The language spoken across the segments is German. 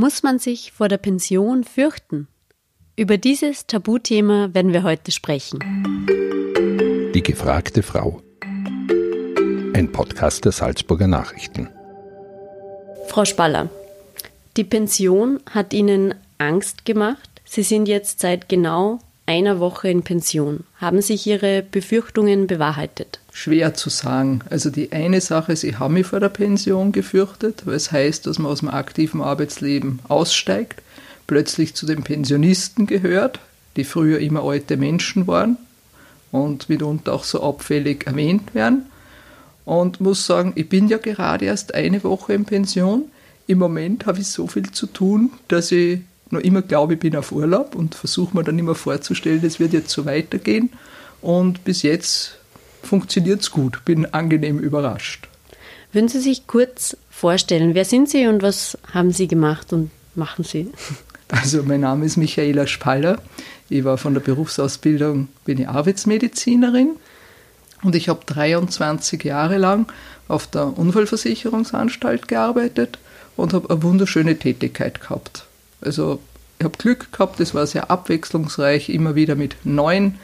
Muss man sich vor der Pension fürchten? Über dieses Tabuthema werden wir heute sprechen. Die gefragte Frau. Ein Podcast der Salzburger Nachrichten. Frau Spaller, die Pension hat Ihnen Angst gemacht. Sie sind jetzt seit genau einer Woche in Pension. Haben sich Ihre Befürchtungen bewahrheitet? Schwer zu sagen. Also die eine Sache ist, ich habe mich vor der Pension gefürchtet, weil es heißt, dass man aus dem aktiven Arbeitsleben aussteigt, plötzlich zu den Pensionisten gehört, die früher immer alte Menschen waren und mitunter auch so abfällig erwähnt werden. Und muss sagen, ich bin ja gerade erst eine Woche in Pension. Im Moment habe ich so viel zu tun, dass ich noch immer glaube, ich bin auf Urlaub und versuche mir dann immer vorzustellen, es wird jetzt so weitergehen. Und bis jetzt funktioniert es gut, bin angenehm überrascht. Würden Sie sich kurz vorstellen, wer sind Sie und was haben Sie gemacht und machen Sie? Also mein Name ist Michaela Spaller. Ich war von der Berufsausbildung, bin ich Arbeitsmedizinerin und ich habe 23 Jahre lang auf der Unfallversicherungsanstalt gearbeitet und habe eine wunderschöne Tätigkeit gehabt. Also ich habe Glück gehabt, es war sehr abwechslungsreich, immer wieder mit neuen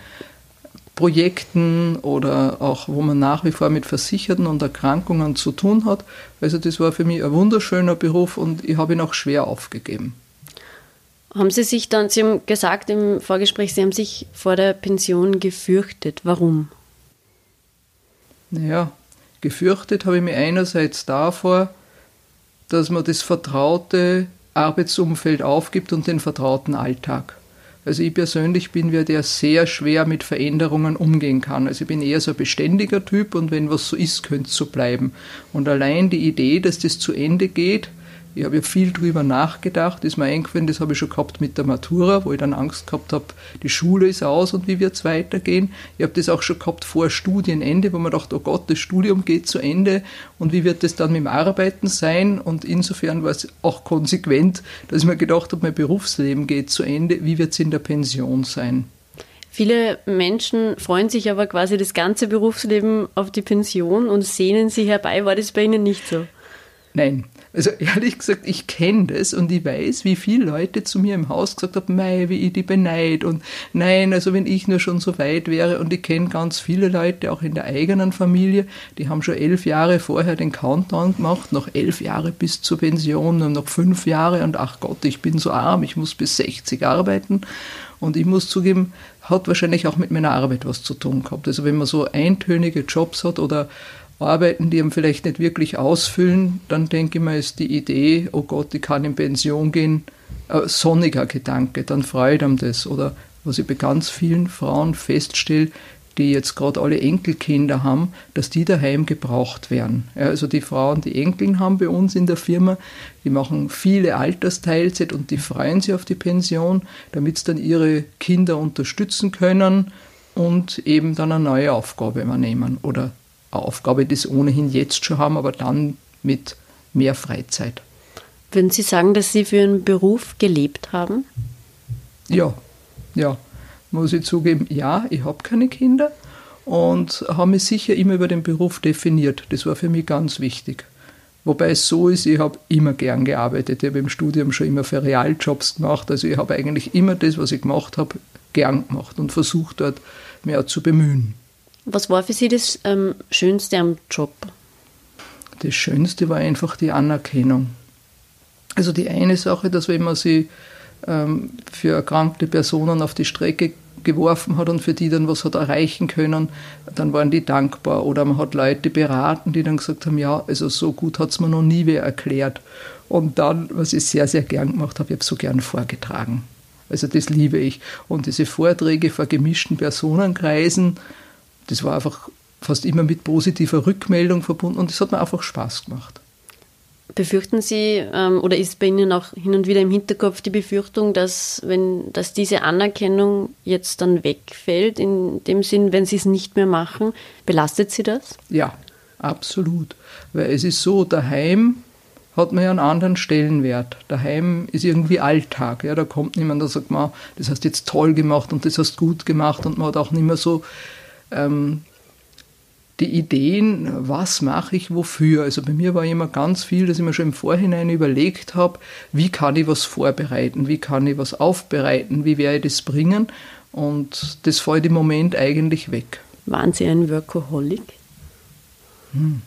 Projekten oder auch, wo man nach wie vor mit Versicherten und Erkrankungen zu tun hat. Also das war für mich ein wunderschöner Beruf und ich habe ihn auch schwer aufgegeben. Haben Sie sich dann, Sie haben gesagt im Vorgespräch, Sie haben sich vor der Pension gefürchtet. Warum? Naja, gefürchtet habe ich mich einerseits davor, dass man das Vertraute Arbeitsumfeld aufgibt und den vertrauten Alltag. Also ich persönlich bin wer, der sehr schwer mit Veränderungen umgehen kann. Also ich bin eher so ein beständiger Typ und wenn was so ist, könnte es so bleiben. Und allein die Idee, dass das zu Ende geht, ich habe ja viel drüber nachgedacht, ist mir eingefallen, das habe ich schon gehabt mit der Matura, wo ich dann Angst gehabt habe, die Schule ist aus und wie wird es weitergehen. Ich habe das auch schon gehabt vor Studienende, wo man dachte, oh Gott, das Studium geht zu Ende und wie wird das dann mit dem Arbeiten sein? Und insofern war es auch konsequent, dass ich mir gedacht habe, mein Berufsleben geht zu Ende, wie wird es in der Pension sein? Viele Menschen freuen sich aber quasi das ganze Berufsleben auf die Pension und sehnen sich herbei. War das bei Ihnen nicht so? Nein, also ehrlich gesagt, ich kenne das und ich weiß, wie viele Leute zu mir im Haus gesagt haben, mei, wie ich die beneid. Und nein, also wenn ich nur schon so weit wäre und ich kenne ganz viele Leute, auch in der eigenen Familie, die haben schon elf Jahre vorher den Countdown gemacht, noch elf Jahre bis zur Pension und noch fünf Jahre und ach Gott, ich bin so arm, ich muss bis 60 arbeiten. Und ich muss zugeben, hat wahrscheinlich auch mit meiner Arbeit was zu tun gehabt. Also wenn man so eintönige Jobs hat oder Arbeiten, die ihm vielleicht nicht wirklich ausfüllen, dann denke ich mir, ist die Idee, oh Gott, ich kann in Pension gehen, ein sonniger Gedanke, dann freut ihm das. Oder was ich bei ganz vielen Frauen feststelle, die jetzt gerade alle Enkelkinder haben, dass die daheim gebraucht werden. Ja, also die Frauen, die Enkeln haben bei uns in der Firma, die machen viele Altersteilzeit und die freuen sich auf die Pension, damit sie dann ihre Kinder unterstützen können und eben dann eine neue Aufgabe übernehmen oder Aufgabe, die sie ohnehin jetzt schon haben, aber dann mit mehr Freizeit. Würden Sie sagen, dass Sie für Ihren Beruf gelebt haben? Ja, ja, muss ich zugeben, ja, ich habe keine Kinder und habe mich sicher immer über den Beruf definiert. Das war für mich ganz wichtig. Wobei es so ist, ich habe immer gern gearbeitet. Ich habe im Studium schon immer für Realjobs gemacht. Also ich habe eigentlich immer das, was ich gemacht habe, gern gemacht und versucht dort mehr zu bemühen. Was war für Sie das ähm, Schönste am Job? Das Schönste war einfach die Anerkennung. Also die eine Sache, dass wenn man sie ähm, für erkrankte Personen auf die Strecke geworfen hat und für die dann was hat erreichen können, dann waren die dankbar. Oder man hat Leute beraten, die dann gesagt haben, ja, also so gut hat es mir noch nie wer erklärt. Und dann, was ich sehr, sehr gern gemacht habe, ich habe so gern vorgetragen. Also das liebe ich. Und diese Vorträge vor gemischten Personenkreisen, das war einfach fast immer mit positiver Rückmeldung verbunden und das hat mir einfach Spaß gemacht. Befürchten Sie ähm, oder ist bei Ihnen auch hin und wieder im Hinterkopf die Befürchtung, dass wenn dass diese Anerkennung jetzt dann wegfällt, in dem Sinn, wenn Sie es nicht mehr machen, belastet Sie das? Ja, absolut. Weil es ist so, daheim hat man ja einen anderen Stellenwert. Daheim ist irgendwie Alltag. Ja, da kommt niemand, der sagt, man, das hast jetzt toll gemacht und das hast gut gemacht und man hat auch nicht mehr so ähm, die Ideen, was mache ich wofür. Also bei mir war immer ganz viel, dass ich mir schon im Vorhinein überlegt habe, wie kann ich was vorbereiten, wie kann ich was aufbereiten, wie werde ich das bringen. Und das fällt im Moment eigentlich weg. Waren Sie ein Workaholic? Hm.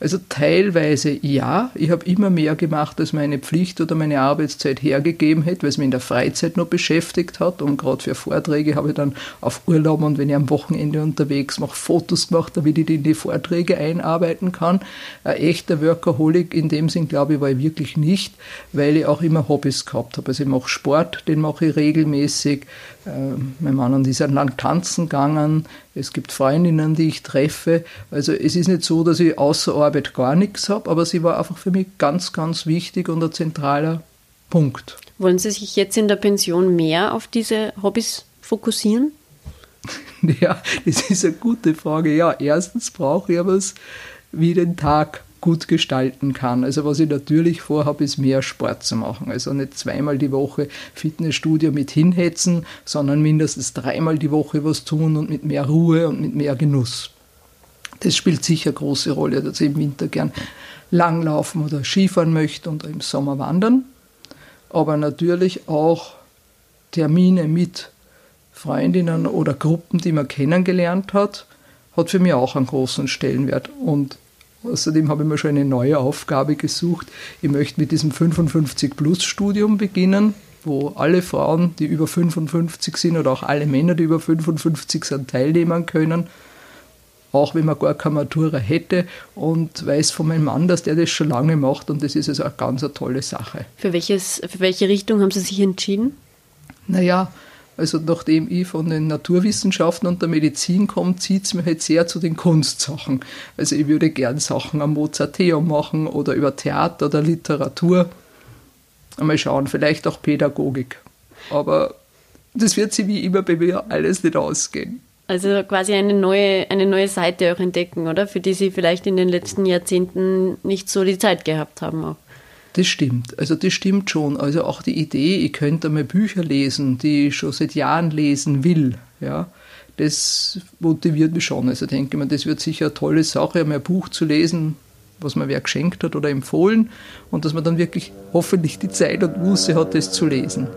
Also teilweise ja. Ich habe immer mehr gemacht, als meine Pflicht oder meine Arbeitszeit hergegeben hätte, weil es mich in der Freizeit noch beschäftigt hat. Und gerade für Vorträge habe ich dann auf Urlaub und wenn ich am Wochenende unterwegs mache, Fotos gemacht, damit ich die in die Vorträge einarbeiten kann. Ein echter Workaholic in dem Sinn, glaube ich, war ich wirklich nicht, weil ich auch immer Hobbys gehabt habe. Also ich mache Sport, den mache ich regelmäßig. Ähm, mein Mann und ich sind lang tanzen gegangen. Es gibt Freundinnen, die ich treffe. Also es ist nicht so, dass ich außer Arbeit gar nichts habe, aber sie war einfach für mich ganz, ganz wichtig und ein zentraler Punkt. Wollen Sie sich jetzt in der Pension mehr auf diese Hobbys fokussieren? Ja, das ist eine gute Frage. Ja, erstens brauche ich was wie den Tag gut gestalten kann. Also was ich natürlich vorhabe, ist mehr Sport zu machen. Also nicht zweimal die Woche Fitnessstudio mit hinhetzen, sondern mindestens dreimal die Woche was tun und mit mehr Ruhe und mit mehr Genuss. Das spielt sicher große Rolle, dass ich im Winter gern langlaufen oder Skifahren möchte und im Sommer wandern. Aber natürlich auch Termine mit Freundinnen oder Gruppen, die man kennengelernt hat, hat für mich auch einen großen Stellenwert. Und Außerdem habe ich mir schon eine neue Aufgabe gesucht. Ich möchte mit diesem 55-Plus-Studium beginnen, wo alle Frauen, die über 55 sind oder auch alle Männer, die über 55 sind, teilnehmen können. Auch wenn man gar keine Matura hätte und weiß von meinem Mann, dass der das schon lange macht und das ist also eine ganz eine tolle Sache. Für, welches, für welche Richtung haben Sie sich entschieden? Naja, also nachdem ich von den Naturwissenschaften und der Medizin komme, zieht es mir halt sehr zu den Kunstsachen. Also ich würde gern Sachen am Mozarteum machen oder über Theater oder Literatur. Mal schauen, vielleicht auch Pädagogik. Aber das wird sich wie immer bei mir alles nicht ausgehen. Also quasi eine neue, eine neue Seite auch entdecken, oder? Für die Sie vielleicht in den letzten Jahrzehnten nicht so die Zeit gehabt haben auch. Das stimmt. Also das stimmt schon. Also auch die Idee, ich könnte mal Bücher lesen, die ich schon seit Jahren lesen will, ja, das motiviert mich schon. Also denke ich mir, das wird sicher eine tolle Sache, einmal ein Buch zu lesen, was mir wer geschenkt hat oder empfohlen und dass man dann wirklich hoffentlich die Zeit und Muße hat, das zu lesen.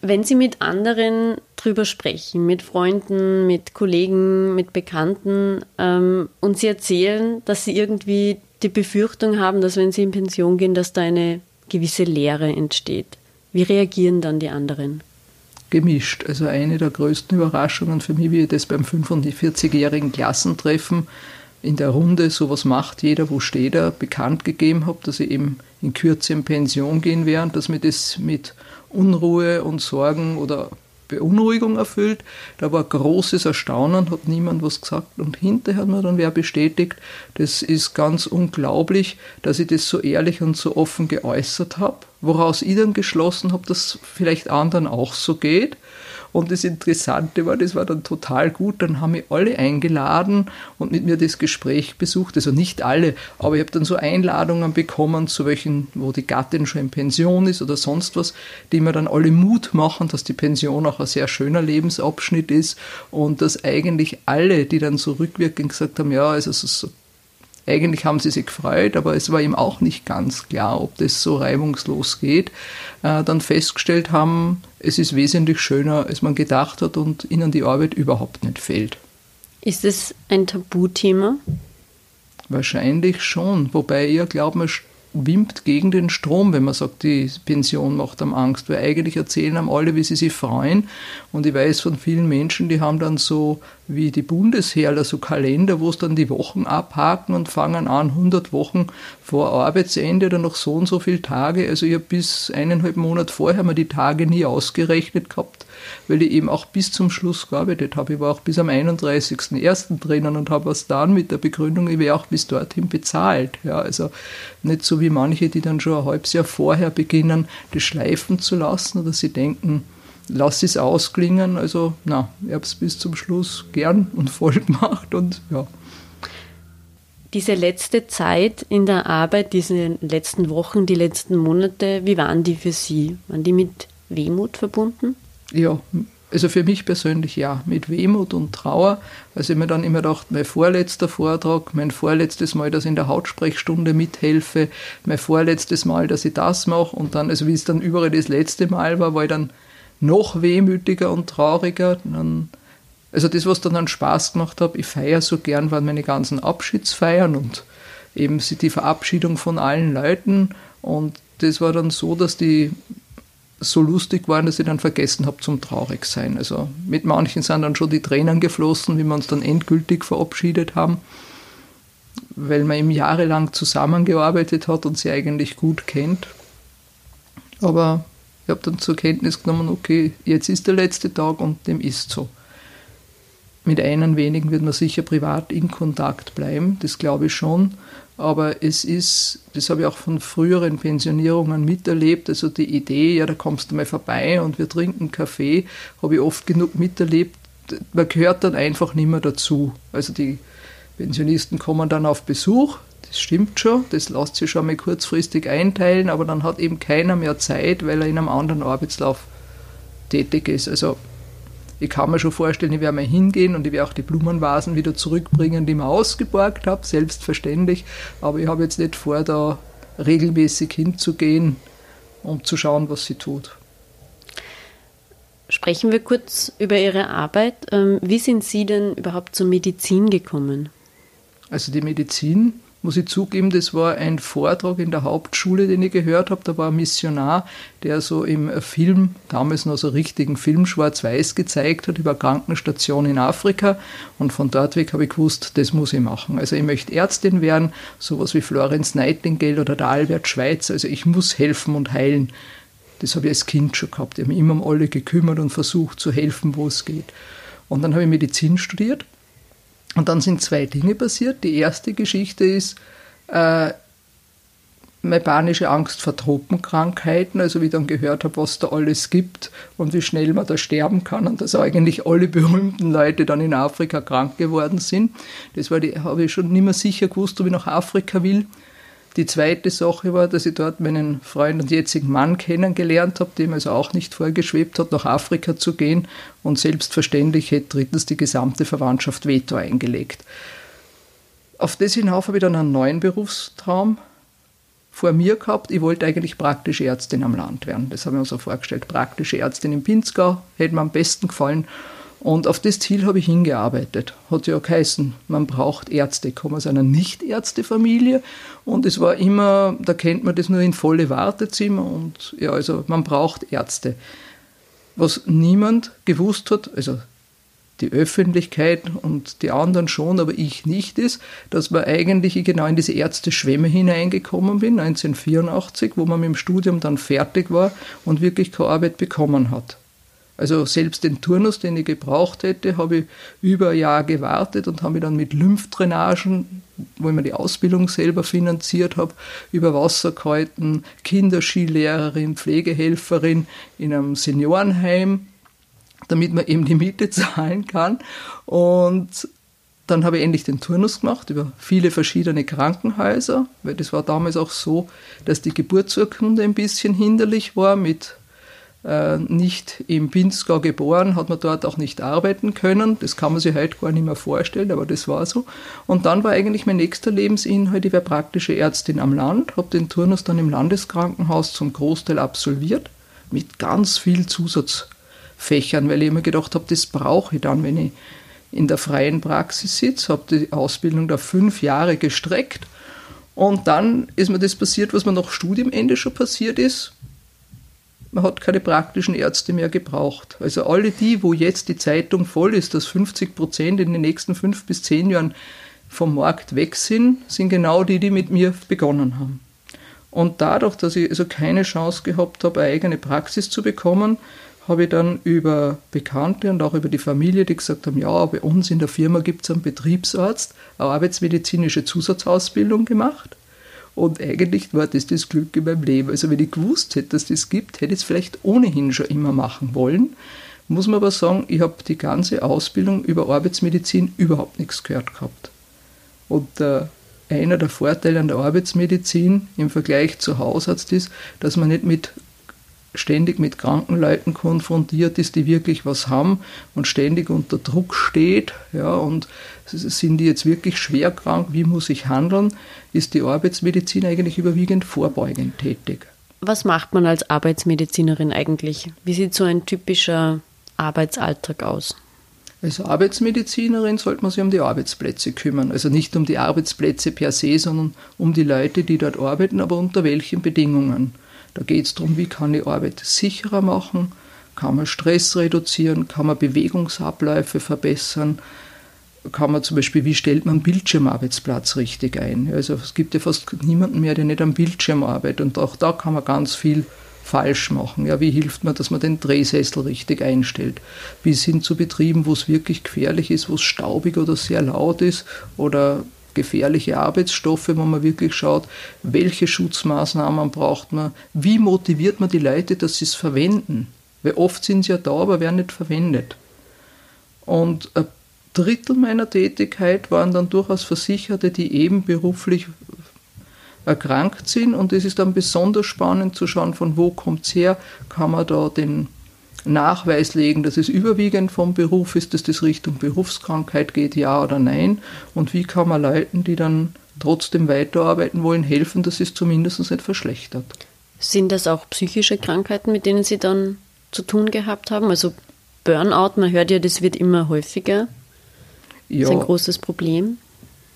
Wenn Sie mit anderen drüber sprechen, mit Freunden, mit Kollegen, mit Bekannten ähm, und Sie erzählen, dass Sie irgendwie die Befürchtung haben, dass wenn sie in Pension gehen, dass da eine gewisse Leere entsteht. Wie reagieren dann die anderen? Gemischt. Also eine der größten Überraschungen für mich, wie ich das beim 45-jährigen Klassentreffen in der Runde, sowas macht jeder, wo steht er, bekannt gegeben habe, dass ich eben in Kürze in Pension gehen werde dass mir das mit Unruhe und Sorgen oder Beunruhigung erfüllt. Da war großes Erstaunen, hat niemand was gesagt. Und hinterher hat mir dann wer bestätigt, das ist ganz unglaublich, dass ich das so ehrlich und so offen geäußert habe, woraus ich dann geschlossen habe, dass vielleicht anderen auch so geht und das Interessante war, das war dann total gut. Dann haben mich alle eingeladen und mit mir das Gespräch besucht. Also nicht alle, aber ich habe dann so Einladungen bekommen, zu welchen, wo die Gattin schon in Pension ist oder sonst was, die mir dann alle Mut machen, dass die Pension auch ein sehr schöner Lebensabschnitt ist und dass eigentlich alle, die dann so rückwirkend gesagt haben, ja, also so eigentlich haben sie sich gefreut, aber es war ihm auch nicht ganz klar, ob das so reibungslos geht. Äh, dann festgestellt haben, es ist wesentlich schöner, als man gedacht hat und ihnen die Arbeit überhaupt nicht fehlt. Ist es ein Tabuthema? Wahrscheinlich schon, wobei ich glaube, man wimmt gegen den Strom, wenn man sagt, die Pension macht am Angst, weil eigentlich erzählen einem alle, wie sie sich freuen. Und ich weiß von vielen Menschen, die haben dann so wie die Bundesheerler so Kalender, wo es dann die Wochen abhaken und fangen an, 100 Wochen vor Arbeitsende oder noch so und so viele Tage. Also ich habe bis eineinhalb Monate vorher mal die Tage nie ausgerechnet gehabt, weil ich eben auch bis zum Schluss gearbeitet habe. Ich war auch bis am 31.01. drinnen und habe was dann mit der Begründung, ich wäre auch bis dorthin bezahlt. Ja, also nicht so wie manche, die dann schon ein halbes Jahr vorher beginnen, das schleifen zu lassen oder sie denken, lass es ausklingen. Also, na, ich habe es bis zum Schluss gern und voll gemacht und ja. Diese letzte Zeit in der Arbeit, diese letzten Wochen, die letzten Monate, wie waren die für Sie? Waren die mit Wehmut verbunden? Ja, also für mich persönlich ja, mit Wehmut und Trauer. Also ich mir dann immer gedacht, mein vorletzter Vortrag, mein vorletztes Mal, dass ich in der Hautsprechstunde mithelfe, mein vorletztes Mal, dass ich das mache und dann, also wie es dann überall das letzte Mal war, war ich dann noch wehmütiger und trauriger. Also das, was dann an Spaß gemacht hat, ich feiere so gern, waren meine ganzen Abschiedsfeiern und eben die Verabschiedung von allen Leuten. Und das war dann so, dass die so lustig waren, dass ich dann vergessen habe zum traurig sein. Also mit manchen sind dann schon die Tränen geflossen, wie wir uns dann endgültig verabschiedet haben, weil man eben jahrelang zusammengearbeitet hat und sie eigentlich gut kennt. Aber ich habe dann zur Kenntnis genommen, okay, jetzt ist der letzte Tag und dem ist so. Mit einem wenigen wird man sicher privat in Kontakt bleiben, das glaube ich schon. Aber es ist, das habe ich auch von früheren Pensionierungen miterlebt, also die Idee, ja, da kommst du mal vorbei und wir trinken Kaffee, habe ich oft genug miterlebt. Man gehört dann einfach nicht mehr dazu. Also die Pensionisten kommen dann auf Besuch, das stimmt schon, das lässt sich schon mal kurzfristig einteilen, aber dann hat eben keiner mehr Zeit, weil er in einem anderen Arbeitslauf tätig ist. Also ich kann mir schon vorstellen, ich werde mal hingehen und ich werde auch die Blumenvasen wieder zurückbringen, die ich mir ausgeborgt habe, selbstverständlich. Aber ich habe jetzt nicht vor, da regelmäßig hinzugehen, um zu schauen, was sie tut. Sprechen wir kurz über Ihre Arbeit. Ähm, wie sind Sie denn überhaupt zur Medizin gekommen? Also die Medizin muss ich zugeben, das war ein Vortrag in der Hauptschule, den ich gehört habe. Da war ein Missionar, der so im Film, damals noch so richtigen Film, schwarz-weiß gezeigt hat über Krankenstation in Afrika. Und von dort weg habe ich gewusst, das muss ich machen. Also ich möchte Ärztin werden, sowas wie Florence Nightingale oder der Albert Schweitzer. Also ich muss helfen und heilen. Das habe ich als Kind schon gehabt. Ich habe mich immer um alle gekümmert und versucht zu helfen, wo es geht. Und dann habe ich Medizin studiert und dann sind zwei Dinge passiert. Die erste Geschichte ist äh, meine panische Angst vor Tropenkrankheiten, also wie ich dann gehört habe, was da alles gibt und wie schnell man da sterben kann und dass eigentlich alle berühmten Leute dann in Afrika krank geworden sind. Das habe ich schon nicht mehr sicher gewusst, ob ich nach Afrika will. Die zweite Sache war, dass ich dort meinen Freund und jetzigen Mann kennengelernt habe, dem also auch nicht vorgeschwebt hat, nach Afrika zu gehen. Und selbstverständlich hätte drittens die gesamte Verwandtschaft Veto eingelegt. Auf das hinauf habe ich dann einen neuen Berufstraum vor mir gehabt. Ich wollte eigentlich praktische Ärztin am Land werden. Das habe ich mir so vorgestellt. Praktische Ärztin in Pinzgau hätte mir am besten gefallen. Und auf das Ziel habe ich hingearbeitet. Hat ja geheißen, man braucht Ärzte. Ich komme aus einer Nicht-Ärzte-Familie und es war immer, da kennt man das nur in volle Wartezimmer und ja, also man braucht Ärzte. Was niemand gewusst hat, also die Öffentlichkeit und die anderen schon, aber ich nicht, ist, dass man eigentlich genau in diese Ärzteschwemme hineingekommen bin, 1984, wo man mit dem Studium dann fertig war und wirklich keine Arbeit bekommen hat. Also selbst den Turnus, den ich gebraucht hätte, habe ich über ein Jahr gewartet und habe mich dann mit Lymphdrainagen, wo ich mir die Ausbildung selber finanziert habe, über Wasser gehalten, Kinderskilehrerin, Pflegehelferin in einem Seniorenheim, damit man eben die Miete zahlen kann. Und dann habe ich endlich den Turnus gemacht über viele verschiedene Krankenhäuser, weil das war damals auch so, dass die Geburtsurkunde ein bisschen hinderlich war mit nicht im Pinzgau geboren, hat man dort auch nicht arbeiten können. Das kann man sich heute gar nicht mehr vorstellen, aber das war so. Und dann war eigentlich mein nächster Lebensinhalt, ich wäre praktische Ärztin am Land, habe den Turnus dann im Landeskrankenhaus zum Großteil absolviert, mit ganz viel Zusatzfächern, weil ich immer gedacht habe, das brauche ich dann, wenn ich in der freien Praxis sitze, habe die Ausbildung da fünf Jahre gestreckt Und dann ist mir das passiert, was mir nach Studiumende schon passiert ist. Man hat keine praktischen Ärzte mehr gebraucht. Also alle die, wo jetzt die Zeitung voll ist, dass 50 Prozent in den nächsten fünf bis zehn Jahren vom Markt weg sind, sind genau die, die mit mir begonnen haben. Und dadurch, dass ich also keine Chance gehabt habe, eine eigene Praxis zu bekommen, habe ich dann über Bekannte und auch über die Familie, die gesagt haben, ja, bei uns in der Firma gibt es einen Betriebsarzt, eine arbeitsmedizinische Zusatzausbildung gemacht. Und eigentlich war das das Glück in meinem Leben. Also wenn ich gewusst hätte, dass das gibt, hätte ich es vielleicht ohnehin schon immer machen wollen. Muss man aber sagen, ich habe die ganze Ausbildung über Arbeitsmedizin überhaupt nichts gehört gehabt. Und äh, einer der Vorteile an der Arbeitsmedizin im Vergleich zu Hausarzt ist, dass man nicht mit ständig mit kranken Leuten konfrontiert ist, die wirklich was haben und ständig unter Druck steht, ja, und sind die jetzt wirklich schwer krank, wie muss ich handeln, ist die Arbeitsmedizin eigentlich überwiegend vorbeugend tätig. Was macht man als Arbeitsmedizinerin eigentlich? Wie sieht so ein typischer Arbeitsalltag aus? Als Arbeitsmedizinerin sollte man sich um die Arbeitsplätze kümmern. Also nicht um die Arbeitsplätze per se, sondern um die Leute, die dort arbeiten, aber unter welchen Bedingungen. Da geht es darum, wie kann ich Arbeit sicherer machen, kann man Stress reduzieren, kann man Bewegungsabläufe verbessern, kann man zum Beispiel, wie stellt man Bildschirmarbeitsplatz richtig ein. Also es gibt ja fast niemanden mehr, der nicht am Bildschirm arbeitet und auch da kann man ganz viel falsch machen. Ja, wie hilft man, dass man den Drehsessel richtig einstellt? Wie sind zu Betrieben, wo es wirklich gefährlich ist, wo es staubig oder sehr laut ist oder gefährliche Arbeitsstoffe, wo man wirklich schaut, welche Schutzmaßnahmen braucht man, wie motiviert man die Leute, dass sie es verwenden. Weil oft sind sie ja da, aber werden nicht verwendet. Und ein Drittel meiner Tätigkeit waren dann durchaus Versicherte, die eben beruflich erkrankt sind. Und es ist dann besonders spannend zu schauen, von wo kommt es her, kann man da den Nachweis legen, dass es überwiegend vom Beruf ist, dass das Richtung Berufskrankheit geht, ja oder nein? Und wie kann man Leuten, die dann trotzdem weiterarbeiten wollen, helfen, dass es zumindest nicht verschlechtert? Sind das auch psychische Krankheiten, mit denen Sie dann zu tun gehabt haben? Also Burnout, man hört ja, das wird immer häufiger. Ja, das ist ein großes Problem.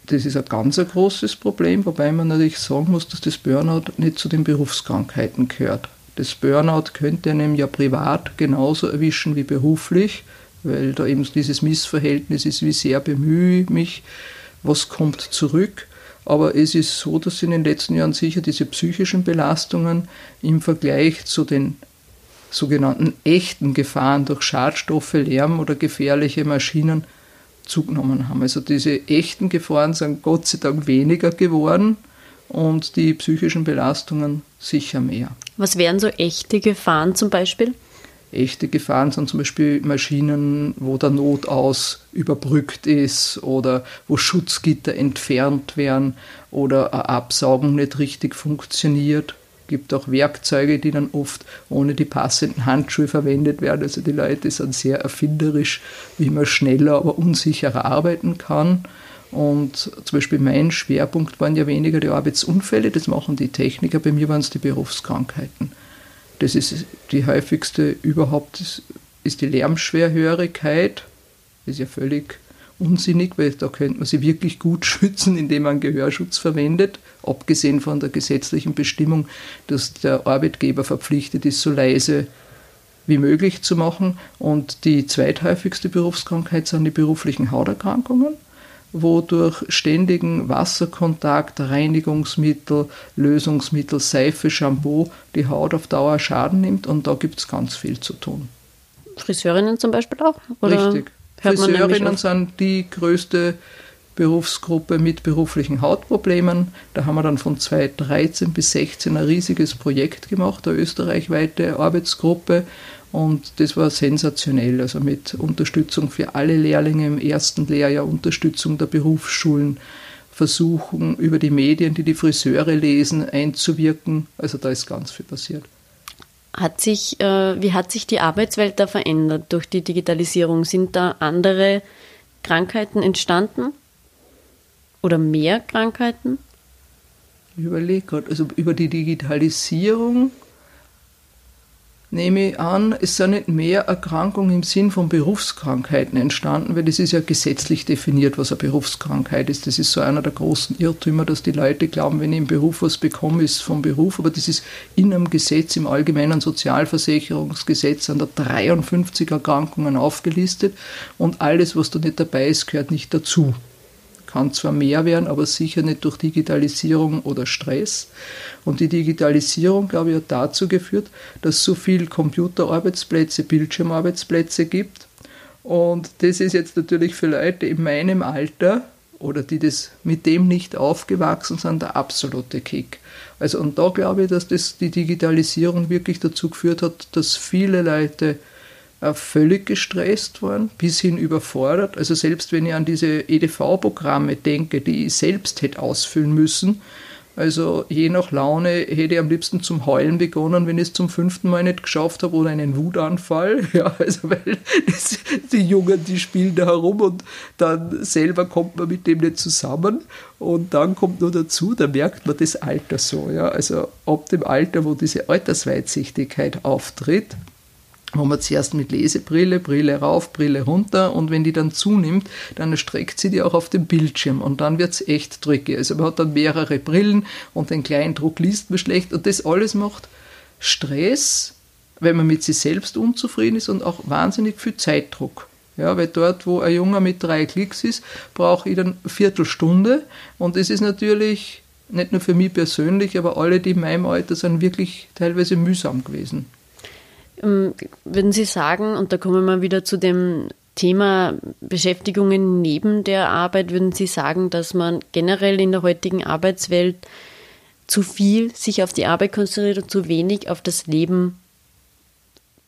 Das ist ein ganz ein großes Problem, wobei man natürlich sagen muss, dass das Burnout nicht zu den Berufskrankheiten gehört. Das Burnout könnte einem ja privat genauso erwischen wie beruflich, weil da eben dieses Missverhältnis ist, wie sehr bemühe ich mich, was kommt zurück. Aber es ist so, dass in den letzten Jahren sicher diese psychischen Belastungen im Vergleich zu den sogenannten echten Gefahren durch Schadstoffe, Lärm oder gefährliche Maschinen zugenommen haben. Also diese echten Gefahren sind Gott sei Dank weniger geworden und die psychischen Belastungen sicher mehr. Was wären so echte Gefahren zum Beispiel? Echte Gefahren sind zum Beispiel Maschinen, wo der Notaus überbrückt ist oder wo Schutzgitter entfernt werden oder eine Absaugung nicht richtig funktioniert. Es gibt auch Werkzeuge, die dann oft ohne die passenden Handschuhe verwendet werden. Also die Leute sind sehr erfinderisch, wie man schneller, aber unsicherer arbeiten kann. Und zum Beispiel mein Schwerpunkt waren ja weniger die Arbeitsunfälle, das machen die Techniker, bei mir waren es die Berufskrankheiten. Das ist die häufigste überhaupt, ist die Lärmschwerhörigkeit. Das ist ja völlig unsinnig, weil da könnte man sie wirklich gut schützen, indem man Gehörschutz verwendet, abgesehen von der gesetzlichen Bestimmung, dass der Arbeitgeber verpflichtet ist, so leise wie möglich zu machen. Und die zweithäufigste Berufskrankheit sind die beruflichen Hauterkrankungen wo durch ständigen Wasserkontakt, Reinigungsmittel, Lösungsmittel, Seife, Shampoo die Haut auf Dauer Schaden nimmt und da gibt es ganz viel zu tun. Friseurinnen zum Beispiel auch? Oder Richtig. Friseurinnen sind die größte Berufsgruppe mit beruflichen Hautproblemen. Da haben wir dann von 2013 bis 2016 ein riesiges Projekt gemacht, eine österreichweite Arbeitsgruppe, und das war sensationell, also mit Unterstützung für alle Lehrlinge im ersten Lehrjahr, Unterstützung der Berufsschulen, Versuchen über die Medien, die die Friseure lesen, einzuwirken. Also da ist ganz viel passiert. Hat sich, äh, wie hat sich die Arbeitswelt da verändert durch die Digitalisierung? Sind da andere Krankheiten entstanden? Oder mehr Krankheiten? Ich überlege gerade, also über die Digitalisierung nehme ich an, es sind nicht mehr Erkrankungen im Sinn von Berufskrankheiten entstanden, weil das ist ja gesetzlich definiert, was eine Berufskrankheit ist. Das ist so einer der großen Irrtümer, dass die Leute glauben, wenn ich im Beruf was bekomme, ist es vom Beruf, aber das ist in einem Gesetz, im allgemeinen Sozialversicherungsgesetz, sind da 53 Erkrankungen aufgelistet und alles, was da nicht dabei ist, gehört nicht dazu kann zwar mehr werden, aber sicher nicht durch Digitalisierung oder Stress. Und die Digitalisierung, glaube ich, hat dazu geführt, dass es so viel Computerarbeitsplätze, Bildschirmarbeitsplätze gibt. Und das ist jetzt natürlich für Leute in meinem Alter oder die das mit dem nicht aufgewachsen sind, der absolute Kick. Also und da glaube ich, dass das die Digitalisierung wirklich dazu geführt hat, dass viele Leute völlig gestresst waren, bis hin überfordert. Also selbst wenn ich an diese EDV-Programme denke, die ich selbst hätte ausfüllen müssen, also je nach Laune hätte ich am liebsten zum Heulen begonnen, wenn ich es zum fünften Mal nicht geschafft habe oder einen Wutanfall. Ja, also weil das, die Jungen, die spielen da herum und dann selber kommt man mit dem nicht zusammen. Und dann kommt nur dazu, da merkt man das Alter so. Ja, also ab dem Alter, wo diese Altersweitsichtigkeit auftritt, wo man zuerst mit Lesebrille, Brille rauf, Brille runter und wenn die dann zunimmt, dann erstreckt sie die auch auf dem Bildschirm und dann wird es echt tricky. Also man hat dann mehrere Brillen und den kleinen Druck liest man schlecht und das alles macht Stress, wenn man mit sich selbst unzufrieden ist und auch wahnsinnig viel Zeitdruck. Ja, weil dort, wo ein Junge mit drei Klicks ist, brauche ich dann eine Viertelstunde und das ist natürlich nicht nur für mich persönlich, aber alle, die in meinem Alter sind, wirklich teilweise mühsam gewesen. Ähm, würden Sie sagen, und da kommen wir wieder zu dem Thema Beschäftigungen neben der Arbeit, würden Sie sagen, dass man generell in der heutigen Arbeitswelt zu viel sich auf die Arbeit konzentriert und zu wenig auf das Leben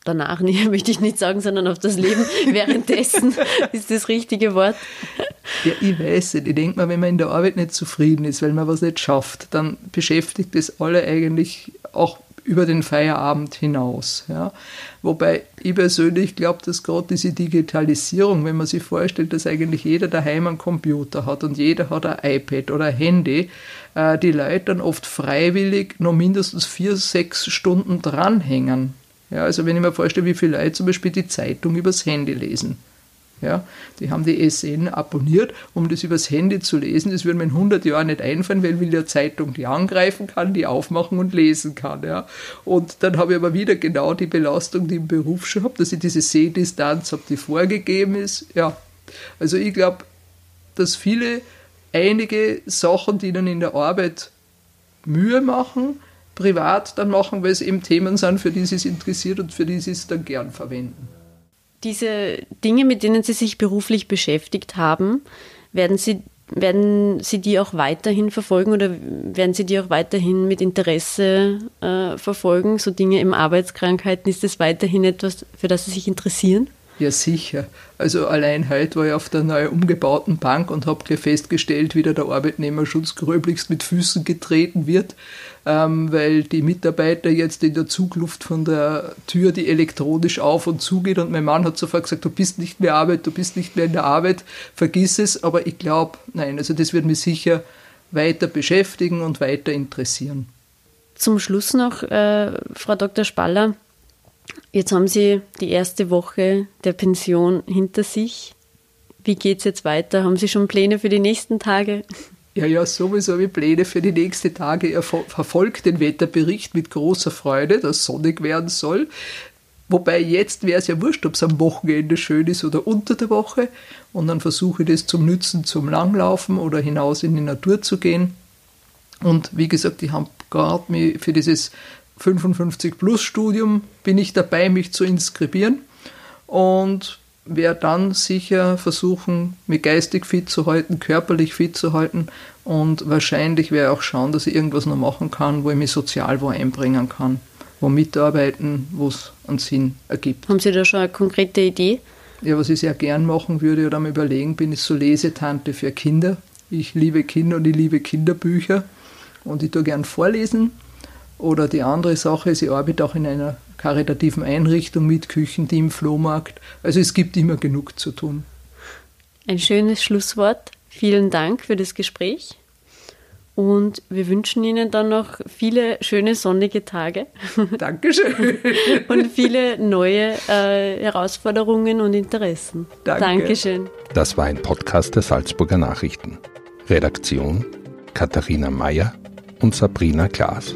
danach, möchte ich nicht sagen, sondern auf das Leben währenddessen ist das richtige Wort. Ja, ich weiß nicht. Ich denke mal, wenn man in der Arbeit nicht zufrieden ist, weil man was nicht schafft, dann beschäftigt das alle eigentlich auch über den Feierabend hinaus. Ja. Wobei ich persönlich glaube, dass gerade diese Digitalisierung, wenn man sich vorstellt, dass eigentlich jeder daheim einen Computer hat und jeder hat ein iPad oder ein Handy, äh, die Leute dann oft freiwillig noch mindestens vier, sechs Stunden dranhängen. Ja, also wenn ich mir vorstelle, wie viele Leute zum Beispiel die Zeitung übers Handy lesen. Ja, die haben die SN abonniert, um das übers Handy zu lesen. Das würde mir in 100 Jahren nicht einfallen, weil ich der Zeitung die angreifen kann, die aufmachen und lesen kann. Ja. Und dann habe ich aber wieder genau die Belastung, die ich im Beruf schon habe, dass ich diese Sehdistanz habe, die vorgegeben ist. Ja, also ich glaube, dass viele, einige Sachen, die dann in der Arbeit Mühe machen, privat dann machen, weil es eben Themen sind, für die sie es interessiert und für die sie es dann gern verwenden. Diese Dinge, mit denen Sie sich beruflich beschäftigt haben, werden Sie, werden Sie die auch weiterhin verfolgen oder werden Sie die auch weiterhin mit Interesse äh, verfolgen? So Dinge im Arbeitskrankheiten, ist das weiterhin etwas, für das Sie sich interessieren? Ja, sicher. Also allein heute war ich auf der neu umgebauten Bank und habe gleich festgestellt, wie da der Arbeitnehmerschutz gröblichst mit Füßen getreten wird ähm, weil die Mitarbeiter jetzt in der Zugluft von der Tür, die elektronisch auf und zugeht und mein Mann hat sofort gesagt, du bist nicht mehr Arbeit, du bist nicht mehr in der Arbeit, vergiss es, aber ich glaube, nein, also das wird mich sicher weiter beschäftigen und weiter interessieren. Zum Schluss noch, äh, Frau Dr. Spaller, jetzt haben Sie die erste Woche der Pension hinter sich. Wie geht es jetzt weiter? Haben Sie schon Pläne für die nächsten Tage? Ja, ja, sowieso habe ich Pläne für die nächsten Tage. Er verfolgt den Wetterbericht mit großer Freude, dass sonnig werden soll. Wobei jetzt wäre es ja wurscht, ob es am Wochenende schön ist oder unter der Woche. Und dann versuche ich das zum Nützen, zum Langlaufen oder hinaus in die Natur zu gehen. Und wie gesagt, ich habe gerade für dieses 55-Plus-Studium bin ich dabei, mich zu inskribieren. Und werde dann sicher versuchen, mich geistig fit zu halten, körperlich fit zu halten und wahrscheinlich werde ich auch schauen, dass ich irgendwas noch machen kann, wo ich mich sozial wo einbringen kann, wo mitarbeiten, wo es einen Sinn ergibt. Haben Sie da schon eine konkrete Idee? Ja, was ich sehr gern machen würde oder am überlegen bin, ist so Lesetante für Kinder. Ich liebe Kinder und ich liebe Kinderbücher und ich tue gern vorlesen. Oder die andere Sache ist, ich arbeite auch in einer karitativen Einrichtung mit Küchenteam, Flohmarkt. Also es gibt immer genug zu tun. Ein schönes Schlusswort. Vielen Dank für das Gespräch. Und wir wünschen Ihnen dann noch viele schöne sonnige Tage. Dankeschön. und viele neue äh, Herausforderungen und Interessen. Danke. Dankeschön. Das war ein Podcast der Salzburger Nachrichten. Redaktion Katharina Mayer und Sabrina Klaas.